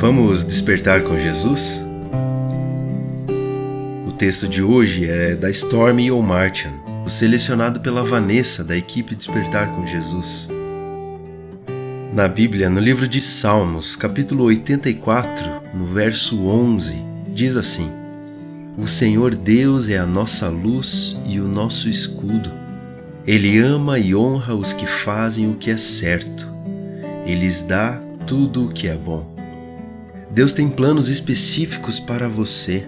Vamos despertar com Jesus? O texto de hoje é da Stormy O'Martian, selecionado pela Vanessa da equipe Despertar com Jesus. Na Bíblia, no livro de Salmos, capítulo 84, no verso 11, diz assim: O Senhor Deus é a nossa luz e o nosso escudo. Ele ama e honra os que fazem o que é certo. Ele lhes dá tudo o que é bom. Deus tem planos específicos para você.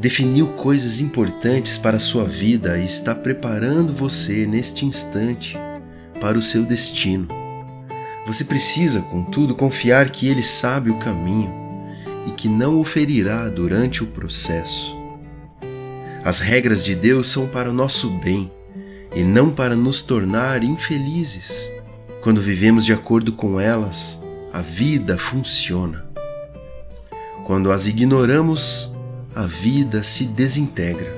Definiu coisas importantes para a sua vida e está preparando você neste instante para o seu destino. Você precisa, contudo, confiar que Ele sabe o caminho e que não o ferirá durante o processo. As regras de Deus são para o nosso bem e não para nos tornar infelizes. Quando vivemos de acordo com elas, a vida funciona. Quando as ignoramos, a vida se desintegra.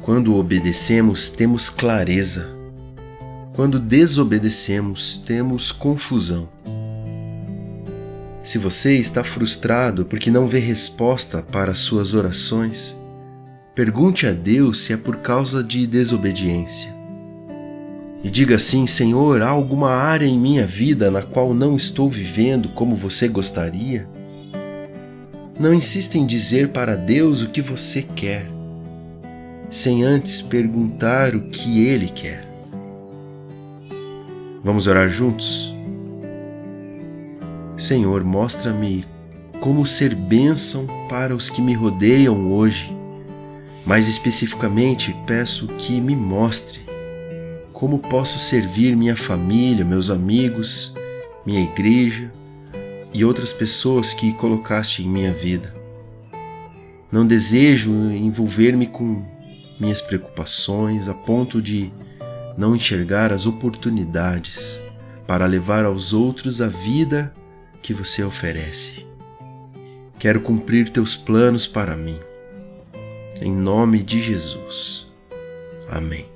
Quando obedecemos, temos clareza. Quando desobedecemos, temos confusão. Se você está frustrado porque não vê resposta para suas orações, pergunte a Deus se é por causa de desobediência. E diga assim: Senhor, há alguma área em minha vida na qual não estou vivendo como você gostaria? Não insista em dizer para Deus o que você quer, sem antes perguntar o que Ele quer. Vamos orar juntos? Senhor, mostra-me como ser bênção para os que me rodeiam hoje. Mais especificamente, peço que me mostre como posso servir minha família, meus amigos, minha igreja e outras pessoas que colocaste em minha vida. Não desejo envolver-me com minhas preocupações a ponto de não enxergar as oportunidades para levar aos outros a vida que você oferece. Quero cumprir teus planos para mim. Em nome de Jesus. Amém.